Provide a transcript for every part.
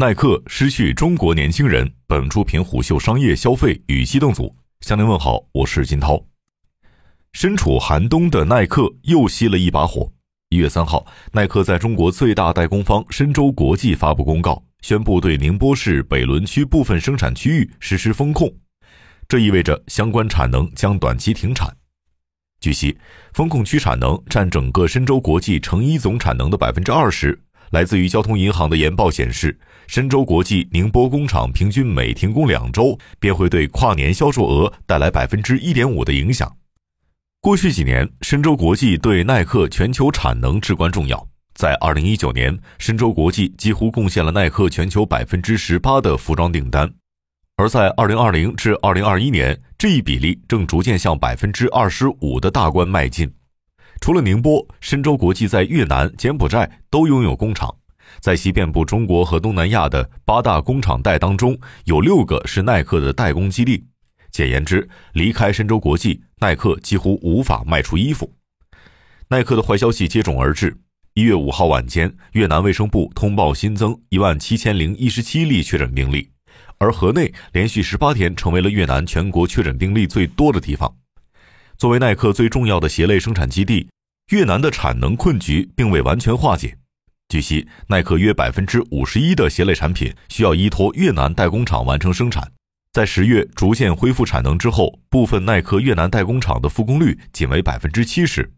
耐克失去中国年轻人。本出品虎嗅商业消费与机动组向您问好，我是金涛。身处寒冬的耐克又熄了一把火。一月三号，耐克在中国最大代工方深州国际发布公告，宣布对宁波市北仑区部分生产区域实施风控，这意味着相关产能将短期停产。据悉，风控区产能占整个深州国际成衣总产能的百分之二十。来自于交通银行的研报显示，深州国际宁波工厂平均每停工两周，便会对跨年销售额带来百分之一点五的影响。过去几年，深州国际对耐克全球产能至关重要。在二零一九年，深州国际几乎贡献了耐克全球百分之十八的服装订单，而在二零二零至二零二一年，这一比例正逐渐向百分之二十五的大关迈进。除了宁波，深州国际在越南、柬埔寨都拥有工厂，在其遍布中国和东南亚的八大工厂带当中，有六个是耐克的代工基地。简言之，离开深州国际，耐克几乎无法卖出衣服。耐克的坏消息接踵而至。一月五号晚间，越南卫生部通报新增一万七千零一十七例确诊病例，而河内连续十八天成为了越南全国确诊病例最多的地方。作为耐克最重要的鞋类生产基地，越南的产能困局并未完全化解。据悉，耐克约百分之五十一的鞋类产品需要依托越南代工厂完成生产。在十月逐渐恢复产能之后，部分耐克越南代工厂的复工率仅为百分之七十。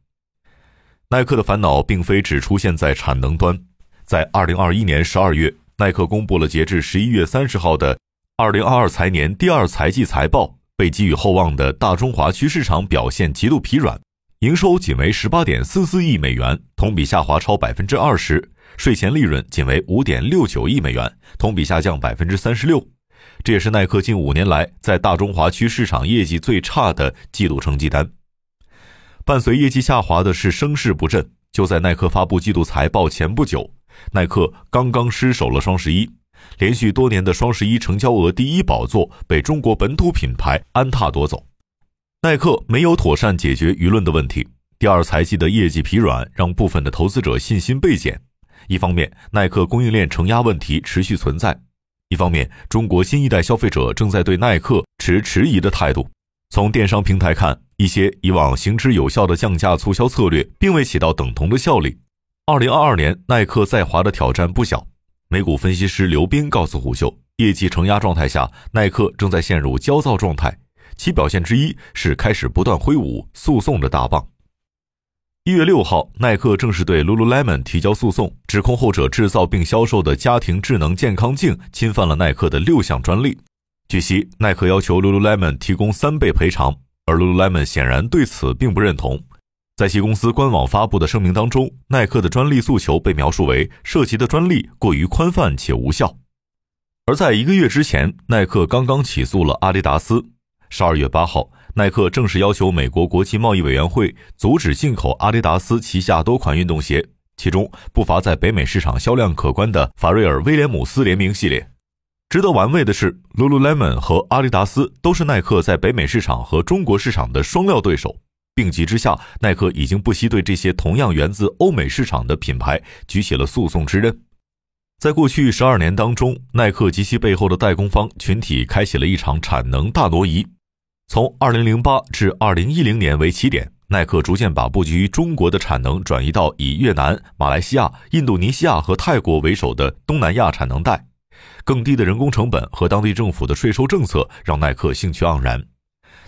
耐克的烦恼并非只出现在产能端，在二零二一年十二月，耐克公布了截至十一月三十号的二零二二财年第二财季财报。被寄予厚望的大中华区市场表现极度疲软，营收仅为十八点四四亿美元，同比下滑超百分之二十；税前利润仅为五点六九亿美元，同比下降百分之三十六。这也是耐克近五年来在大中华区市场业绩最差的季度成绩单。伴随业绩下滑的是声势不振。就在耐克发布季度财报前不久，耐克刚刚失守了双十一。连续多年的双十一成交额第一宝座被中国本土品牌安踏夺走，耐克没有妥善解决舆论的问题。第二财季的业绩疲软，让部分的投资者信心倍减。一方面，耐克供应链承压问题持续存在；一方面，中国新一代消费者正在对耐克持迟疑的态度。从电商平台看，一些以往行之有效的降价促销策略，并未起到等同的效力。二零二二年，耐克在华的挑战不小。美股分析师刘斌告诉虎嗅，业绩承压状态下，耐克正在陷入焦躁状态。其表现之一是开始不断挥舞诉讼的大棒。一月六号，耐克正式对 Lululemon 提交诉讼，指控后者制造并销售的家庭智能健康镜侵犯了耐克的六项专利。据悉，耐克要求 Lululemon 提供三倍赔偿，而 Lululemon 显然对此并不认同。在其公司官网发布的声明当中，耐克的专利诉求被描述为涉及的专利过于宽泛且无效。而在一个月之前，耐克刚刚起诉了阿迪达斯。十二月八号，耐克正式要求美国国际贸易委员会阻止进口阿迪达斯旗下多款运动鞋，其中不乏在北美市场销量可观的法瑞尔威廉姆斯联名系列。值得玩味的是，Lululemon 和阿迪达斯都是耐克在北美市场和中国市场的双料对手。病急之下，耐克已经不惜对这些同样源自欧美市场的品牌举起了诉讼之刃。在过去十二年当中，耐克及其背后的代工方群体开启了一场产能大挪移。从二零零八至二零一零年为起点，耐克逐渐把布局于中国的产能转移到以越南、马来西亚、印度尼西亚和泰国为首的东南亚产能带。更低的人工成本和当地政府的税收政策让耐克兴趣盎然。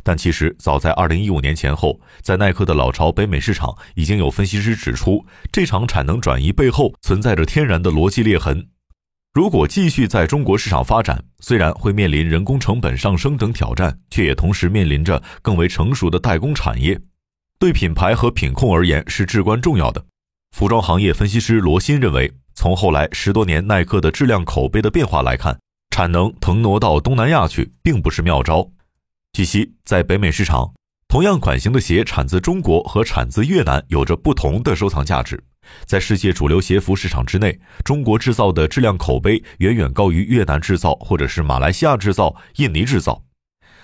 但其实，早在二零一五年前后，在耐克的老巢北美市场，已经有分析师指出，这场产能转移背后存在着天然的逻辑裂痕。如果继续在中国市场发展，虽然会面临人工成本上升等挑战，却也同时面临着更为成熟的代工产业，对品牌和品控而言是至关重要的。服装行业分析师罗鑫认为，从后来十多年耐克的质量口碑的变化来看，产能腾挪到东南亚去，并不是妙招。据悉，在北美市场，同样款型的鞋产自中国和产自越南有着不同的收藏价值。在世界主流鞋服市场之内，中国制造的质量口碑远远高于越南制造或者是马来西亚制造、印尼制造。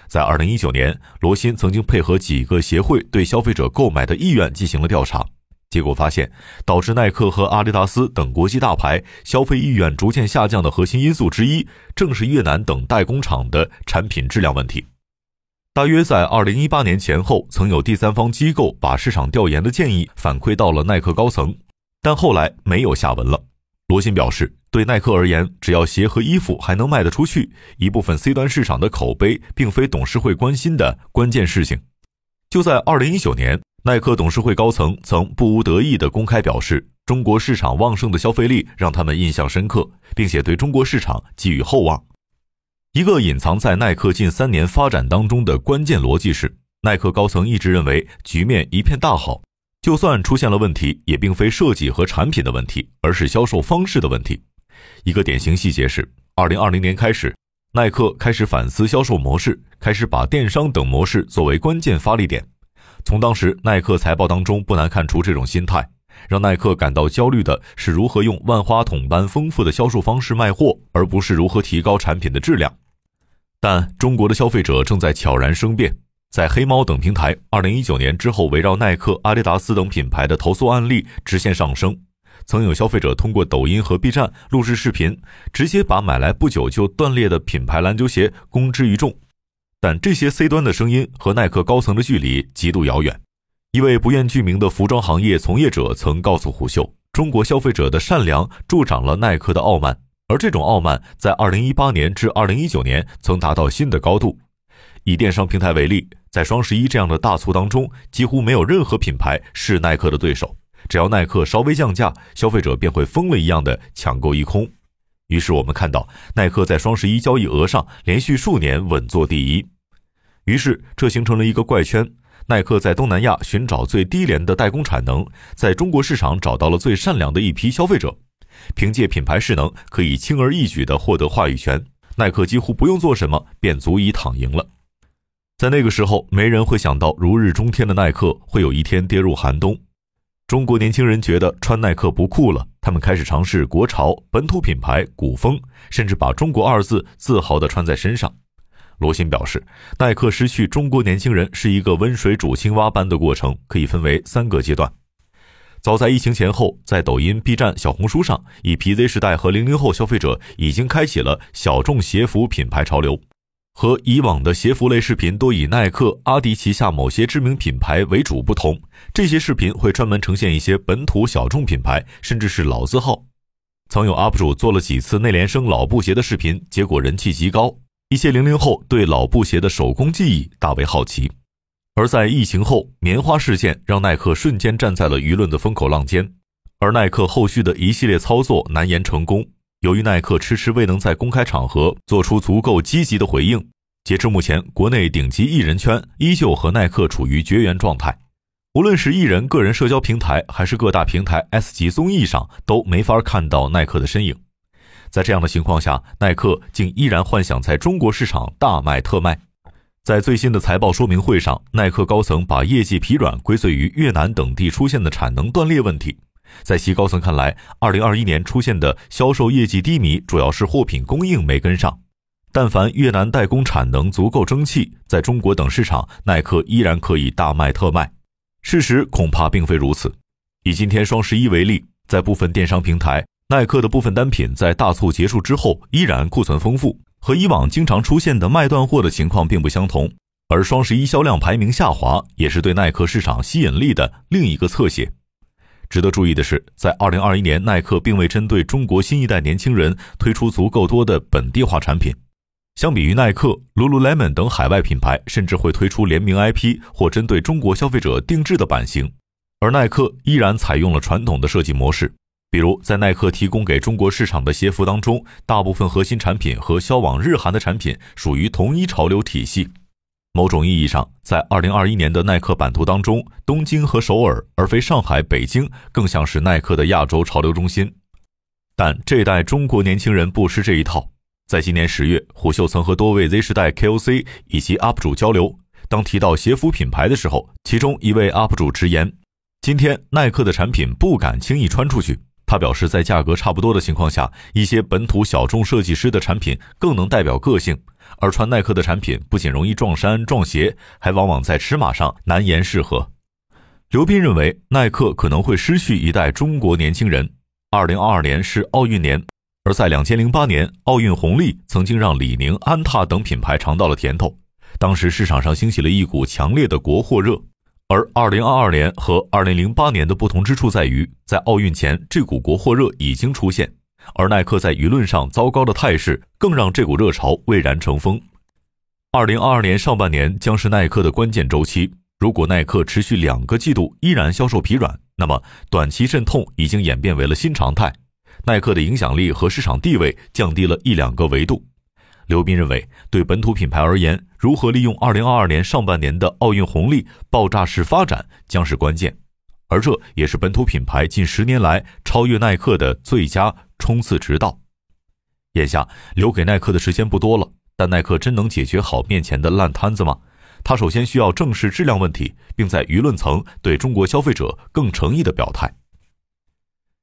在二零一九年，罗新曾经配合几个协会对消费者购买的意愿进行了调查，结果发现，导致耐克和阿迪达斯等国际大牌消费意愿逐渐下降的核心因素之一，正是越南等代工厂的产品质量问题。大约在二零一八年前后，曾有第三方机构把市场调研的建议反馈到了耐克高层，但后来没有下文了。罗新表示，对耐克而言，只要鞋和衣服还能卖得出去，一部分 C 端市场的口碑并非董事会关心的关键事情。就在二零一九年。耐克董事会高层曾不无得意地公开表示，中国市场旺盛的消费力让他们印象深刻，并且对中国市场寄予厚望。一个隐藏在耐克近三年发展当中的关键逻辑是，耐克高层一直认为局面一片大好，就算出现了问题，也并非设计和产品的问题，而是销售方式的问题。一个典型细节是，二零二零年开始，耐克开始反思销售模式，开始把电商等模式作为关键发力点。从当时耐克财报当中不难看出这种心态，让耐克感到焦虑的是如何用万花筒般丰富的销售方式卖货，而不是如何提高产品的质量。但中国的消费者正在悄然生变，在黑猫等平台2019年之后，围绕耐克、阿迪达斯等品牌的投诉案例直线上升。曾有消费者通过抖音和 B 站录制视频，直接把买来不久就断裂的品牌篮球鞋公之于众。但这些 C 端的声音和耐克高层的距离极度遥远。一位不愿具名的服装行业从业者曾告诉虎嗅：“中国消费者的善良助长了耐克的傲慢，而这种傲慢在2018年至2019年曾达到新的高度。”以电商平台为例，在双十一这样的大促当中，几乎没有任何品牌是耐克的对手。只要耐克稍微降价，消费者便会疯了一样的抢购一空。于是我们看到，耐克在双十一交易额上连续数年稳坐第一。于是这形成了一个怪圈：耐克在东南亚寻找最低廉的代工产能，在中国市场找到了最善良的一批消费者，凭借品牌势能可以轻而易举地获得话语权。耐克几乎不用做什么，便足以躺赢了。在那个时候，没人会想到如日中天的耐克会有一天跌入寒冬。中国年轻人觉得穿耐克不酷了，他们开始尝试国潮、本土品牌、古风，甚至把中国二字自豪地穿在身上。罗新表示，耐克失去中国年轻人是一个温水煮青蛙般的过程，可以分为三个阶段。早在疫情前后，在抖音、B 站、小红书上，以 PZ 时代和零零后消费者已经开启了小众鞋服品牌潮流。和以往的鞋服类视频多以耐克、阿迪旗下某些知名品牌为主不同，这些视频会专门呈现一些本土小众品牌，甚至是老字号。曾有 UP 主做了几次内联升老布鞋的视频，结果人气极高。一些零零后对老布鞋的手工技艺大为好奇。而在疫情后，棉花事件让耐克瞬间站在了舆论的风口浪尖，而耐克后续的一系列操作难言成功。由于耐克迟迟未能在公开场合做出足够积极的回应，截至目前，国内顶级艺人圈依旧和耐克处于绝缘状态。无论是艺人个人社交平台，还是各大平台 S 级综艺上，都没法看到耐克的身影。在这样的情况下，耐克竟依然幻想在中国市场大卖特卖。在最新的财报说明会上，耐克高层把业绩疲软归罪于越南等地出现的产能断裂问题。在其高层看来，二零二一年出现的销售业绩低迷，主要是货品供应没跟上。但凡越南代工产能足够争气，在中国等市场，耐克依然可以大卖特卖。事实恐怕并非如此。以今天双十一为例，在部分电商平台，耐克的部分单品在大促结束之后依然库存丰富，和以往经常出现的卖断货的情况并不相同。而双十一销量排名下滑，也是对耐克市场吸引力的另一个侧写。值得注意的是，在二零二一年，耐克并未针对中国新一代年轻人推出足够多的本地化产品。相比于耐克、Lululemon 等海外品牌，甚至会推出联名 IP 或针对中国消费者定制的版型，而耐克依然采用了传统的设计模式。比如，在耐克提供给中国市场的鞋服当中，大部分核心产品和销往日韩的产品属于同一潮流体系。某种意义上，在二零二一年的耐克版图当中，东京和首尔而非上海、北京，更像是耐克的亚洲潮流中心。但这一代中国年轻人不吃这一套。在今年十月，虎嗅曾和多位 Z 时代 KOC 以及 UP 主交流，当提到鞋服品牌的时候，其中一位 UP 主直言：“今天耐克的产品不敢轻易穿出去。”他表示，在价格差不多的情况下，一些本土小众设计师的产品更能代表个性。而穿耐克的产品不仅容易撞衫撞鞋，还往往在尺码上难言适合。刘斌认为，耐克可能会失去一代中国年轻人。二零二二年是奥运年，而在两千零八年，奥运红利曾经让李宁、安踏等品牌尝到了甜头。当时市场上兴起了一股强烈的国货热。而二零二二年和二零零八年的不同之处在于，在奥运前，这股国货热已经出现，而耐克在舆论上糟糕的态势，更让这股热潮蔚然成风。二零二二年上半年将是耐克的关键周期。如果耐克持续两个季度依然销售疲软，那么短期阵痛已经演变为了新常态，耐克的影响力和市场地位降低了一两个维度。刘斌认为，对本土品牌而言，如何利用2022年上半年的奥运红利爆炸式发展将是关键，而这也是本土品牌近十年来超越耐克的最佳冲刺之道。眼下留给耐克的时间不多了，但耐克真能解决好面前的烂摊子吗？他首先需要正视质量问题，并在舆论层对中国消费者更诚意的表态。